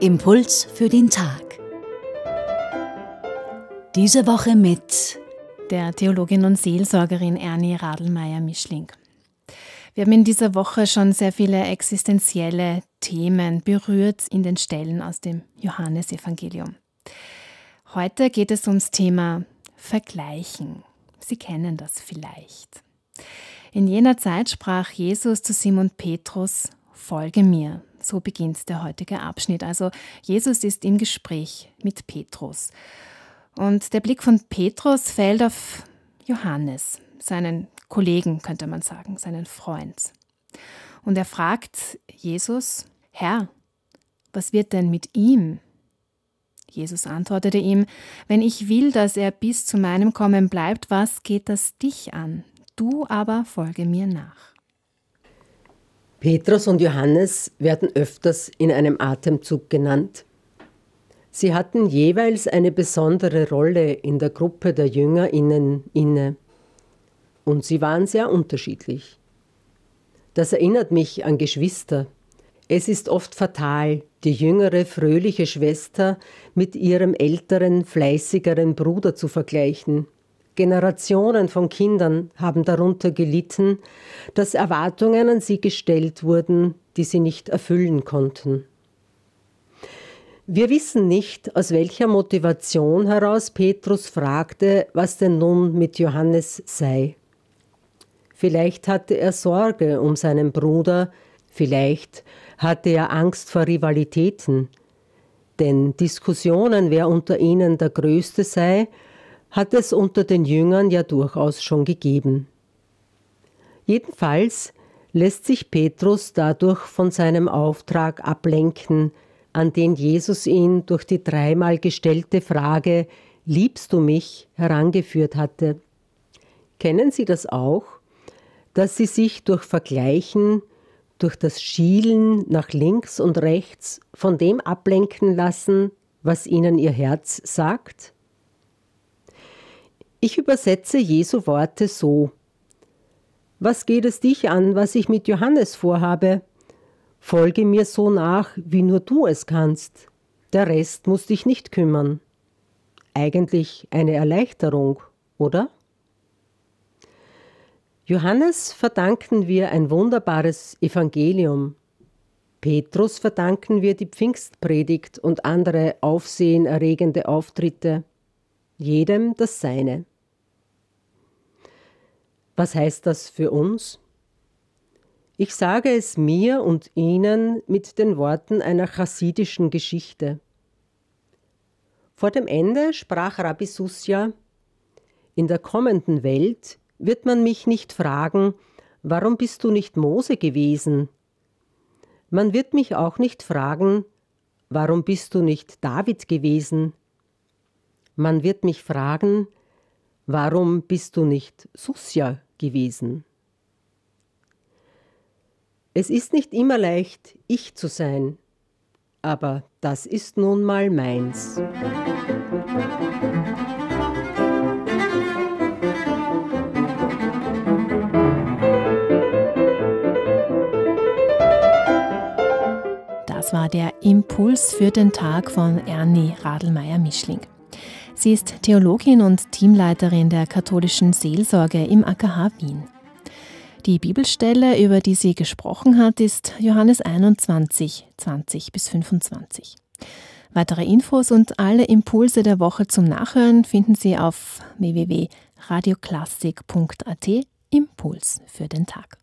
Impuls für den Tag. Diese Woche mit der Theologin und Seelsorgerin Ernie Radelmeier-Mischling. Wir haben in dieser Woche schon sehr viele existenzielle Themen berührt in den Stellen aus dem Johannesevangelium. Heute geht es ums Thema Vergleichen. Sie kennen das vielleicht. In jener Zeit sprach Jesus zu Simon Petrus, Folge mir. So beginnt der heutige Abschnitt. Also Jesus ist im Gespräch mit Petrus. Und der Blick von Petrus fällt auf Johannes, seinen Kollegen, könnte man sagen, seinen Freund. Und er fragt Jesus, Herr, was wird denn mit ihm? Jesus antwortete ihm, wenn ich will, dass er bis zu meinem Kommen bleibt, was geht das dich an? Du aber folge mir nach. Petrus und Johannes werden öfters in einem Atemzug genannt. Sie hatten jeweils eine besondere Rolle in der Gruppe der Jüngerinnen inne. Und sie waren sehr unterschiedlich. Das erinnert mich an Geschwister. Es ist oft fatal, die jüngere, fröhliche Schwester mit ihrem älteren, fleißigeren Bruder zu vergleichen. Generationen von Kindern haben darunter gelitten, dass Erwartungen an sie gestellt wurden, die sie nicht erfüllen konnten. Wir wissen nicht, aus welcher Motivation heraus Petrus fragte, was denn nun mit Johannes sei. Vielleicht hatte er Sorge um seinen Bruder, vielleicht hatte er Angst vor Rivalitäten, denn Diskussionen, wer unter ihnen der Größte sei, hat es unter den Jüngern ja durchaus schon gegeben. Jedenfalls lässt sich Petrus dadurch von seinem Auftrag ablenken, an den Jesus ihn durch die dreimal gestellte Frage Liebst du mich herangeführt hatte. Kennen Sie das auch, dass Sie sich durch Vergleichen, durch das Schielen nach links und rechts von dem ablenken lassen, was Ihnen Ihr Herz sagt? Ich übersetze Jesu Worte so. Was geht es dich an, was ich mit Johannes vorhabe? Folge mir so nach, wie nur du es kannst. Der Rest muss dich nicht kümmern. Eigentlich eine Erleichterung, oder? Johannes verdanken wir ein wunderbares Evangelium. Petrus verdanken wir die Pfingstpredigt und andere aufsehenerregende Auftritte. Jedem das Seine. Was heißt das für uns? Ich sage es mir und Ihnen mit den Worten einer chassidischen Geschichte. Vor dem Ende sprach Rabbi Susja, in der kommenden Welt wird man mich nicht fragen, warum bist du nicht Mose gewesen? Man wird mich auch nicht fragen, warum bist du nicht David gewesen? Man wird mich fragen, warum bist du nicht Susja gewesen? Es ist nicht immer leicht, ich zu sein, aber das ist nun mal meins. War der Impuls für den Tag von Ernie Radelmeier-Mischling. Sie ist Theologin und Teamleiterin der katholischen Seelsorge im AKH Wien. Die Bibelstelle, über die sie gesprochen hat, ist Johannes 21, 20 bis 25. Weitere Infos und alle Impulse der Woche zum Nachhören finden Sie auf www.radioklassik.at Impuls für den Tag.